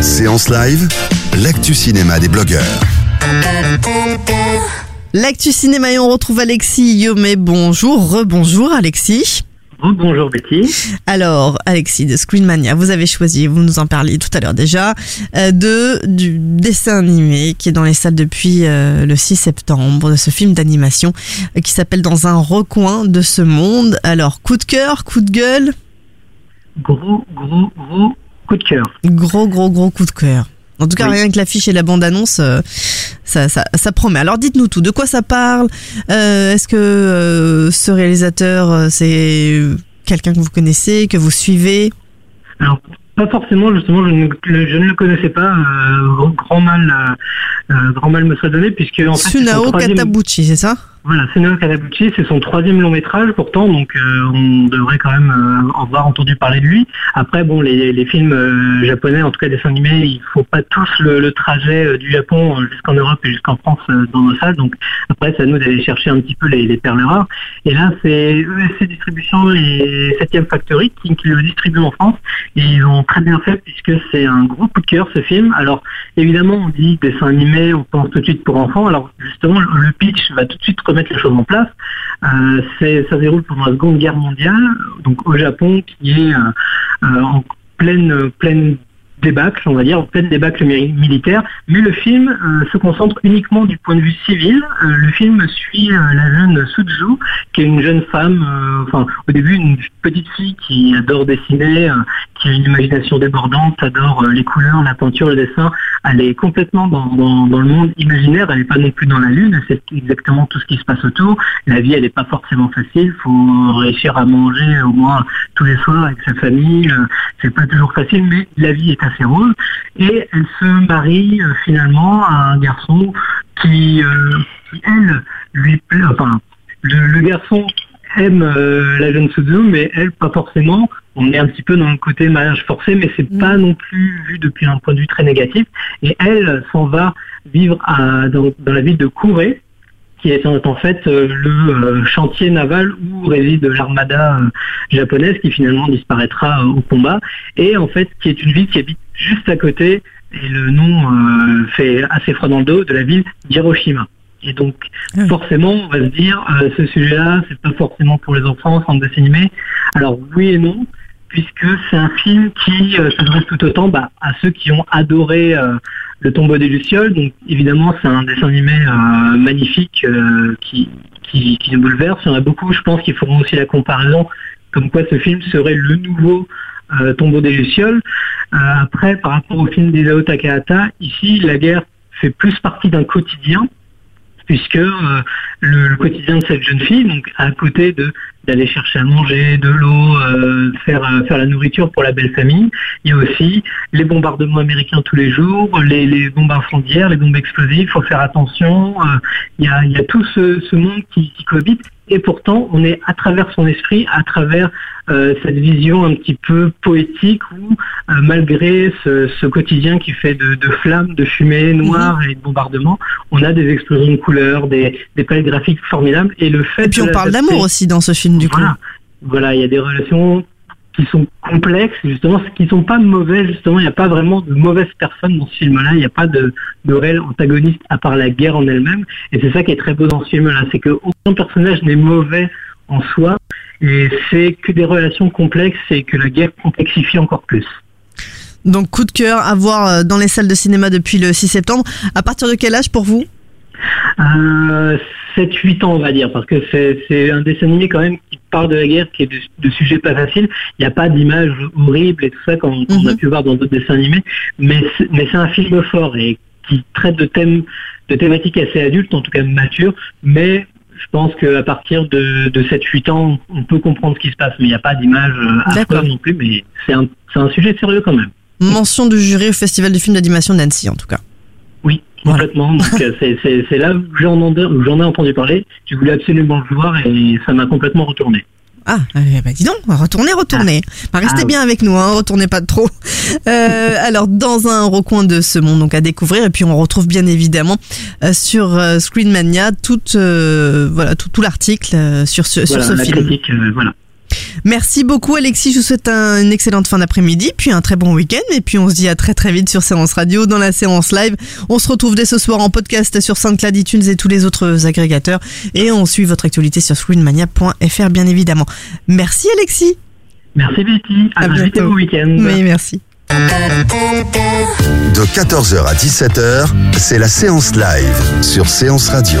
Séance live, l'actu cinéma des blogueurs. L'actu cinéma et on retrouve Alexis Yomé. Bonjour, rebonjour Alexis. Bonjour Betty. Alors, Alexis de Screenmania, vous avez choisi, vous nous en parliez tout à l'heure déjà, euh, de du dessin animé qui est dans les salles depuis euh, le 6 septembre, de ce film d'animation euh, qui s'appelle Dans un recoin de ce monde. Alors, coup de cœur, coup de gueule? Gros, gros, gros coup de cœur. Gros, gros, gros coup de cœur. En tout cas, Oui. rien que l'affiche et la bande-annonce, euh, ça, ça, ça promet. Alors, dites-nous tout. De quoi ça parle? Euh, Est-ce que euh, ce réalisateur, c'est quelqu'un que vous connaissez, que vous suivez? Alors, pas forcément, justement, je ne, le- je ne le connaissais pas. grand- mal, grand mal me serait donné, puisque en fait, Sunao Katabuchi, c'est ça? Voilà, Sunao Katabuchi, c'est son troisième long métrage pourtant, donc euh, on devrait quand même euh, avoir entendu parler de lui. Après, bon, les, films euh, japonais, en tout cas dessins animés, il faut pas tous le, trajet du Japon jusqu'en Europe et jusqu'en France dans nos salles. Donc après, c'est à nous d'aller chercher un petit peu les, les perles rares. Et là, c'est ESC Distribution et 7ème Factory qui, le distribuent en France. Et ils ont très bien fait puisque c'est un gros coup de cœur ce film. Alors évidemment, on dit dessin animé, on pense tout de suite pour enfants. Alors justement, le le pitch va tout de suite remettre les choses en place. Euh, ça se déroule pendant la Seconde Guerre mondiale, donc au Japon, qui est euh, euh, en pleine, pleine débâcle, on va dire, en pleine débâcle mi- militaire. Mais le film euh, se concentre uniquement du point de vue civil. Le film suit la jeune Suzu, qui est une jeune femme, enfin au début une petite fille qui adore dessiner, qui a une imagination débordante, adore euh, les couleurs, la peinture, le dessin. Elle est complètement dans, le monde imaginaire, elle n'est pas non plus dans la lune, sait exactement tout ce qui se passe autour. La vie, elle n'est pas forcément facile, faut réussir à manger au moins tous les soirs avec sa famille. euh, C'est pas toujours facile, mais la vie est assez rose. Et elle se marie euh, finalement à un garçon qui, elle, lui plaît, enfin, le, garçon aime la jeune Suzu, mais elle, pas forcément. On est un petit peu dans le côté mariage forcé, mais c'est Mm. pas non plus vu depuis un point de vue très négatif. Et elle s'en va vivre à, dans, dans la ville de Kouré, qui est en en fait euh, le euh, chantier naval où réside l'armada euh, japonaise qui finalement disparaîtra au combat et en fait qui est une ville qui habite juste à côté et le nom euh, fait assez froid dans le dos de la ville d'Hiroshima. Et donc oui. forcément on va se dire euh, ce sujet-là c'est pas forcément pour les enfants, un dessin animé. Alors oui et non puisque c'est un film qui euh, s'adresse tout autant bah, à ceux qui ont adoré euh, le tombeau des Lucioles. Donc évidemment, c'est un dessin animé euh, magnifique qui, qui, nous bouleverse. Il y en a beaucoup, je pense, qui feront aussi la comparaison, comme quoi ce film serait le nouveau tombeau des Lucioles. Après, par rapport au film d'Isao Takahata, ici, la guerre fait plus partie d'un quotidien puisque le, le quotidien de cette jeune fille, donc à côté de d'aller chercher à manger, de l'eau, euh, faire euh, faire la nourriture pour la belle famille, il y a aussi les bombardements américains tous les jours, les, bombes incendiaires, les bombes explosives, il faut faire attention. euh, il, y a, tout ce, monde qui cohabite. Et pourtant, on est à travers son esprit, à travers euh, cette vision un petit peu poétique où, euh, malgré ce, ce quotidien qui fait de, de flammes, de fumée noire et de bombardements, on a des explosions de couleurs, des, des palettes graphiques formidables. Et le fait Et puis on parle d'amour aussi dans ce film du coup. voilà. Voilà, il y a des relations qui sont complexes, justement, qui sont pas mauvaises, justement, il n'y a pas vraiment de mauvaises personnes dans ce film-là, il n'y a pas de, de réel antagoniste à part la guerre en elle-même, et c'est ça qui est très beau dans ce film-là, c'est qu'aucun personnage n'est mauvais en soi, et c'est que des relations complexes et que la guerre complexifie encore plus. Donc coup de cœur à voir euh, dans les salles de cinéma depuis le 6 septembre. À partir de quel âge pour vous? Euh, 7-8 ans, on va dire, parce que c'est c'est un dessin animé quand même qui parle de la guerre, qui est de, de sujets pas faciles. Il n'y a pas d'images horribles et tout ça comme comme on a pu voir dans d'autres dessins animés, mais c'est mais c'est un film fort et qui traite de thèmes, de thématiques assez adultes, en tout cas matures, mais je pense qu'à partir de, de 7-8 ans, on peut comprendre ce qui se passe, mais il n'y a pas d'image euh, D'accord. affreuse non plus, mais c'est un, c'est un sujet sérieux quand même. Mention du jury au Festival du film d'animation d'Annecy, en tout cas. Voilà. complètement. Donc euh, c'est- là où j'en ai entendu parler. Je voulais absolument le voir et ça m'a complètement retourné. Ah, ben dis donc, retournez, retournez. Bah, restez Ah, bien avec nous, hein, retournez pas trop. Euh, alors, dans un recoin de ce monde donc à découvrir, et puis on retrouve bien évidemment euh, sur euh, Screenmania tout, euh, voilà, tout, tout l'article euh, sur ce, sur Voilà, ce film. critique, voilà. Merci beaucoup Alexis, je vous souhaite un- une excellente fin d'après-midi, puis un très bon week-end, et puis on se dit à très très vite sur Séance Radio, dans la séance live. On se retrouve dès ce soir en podcast sur SoundCloud, iTunes et tous les autres agrégateurs, et on suit votre actualité sur screenmania.fr bien évidemment. Merci Alexis. Merci Betty. À À, et bientôt. bon week-end. Oui, merci. De 14h à 17h, c'est la séance live sur Séance Radio.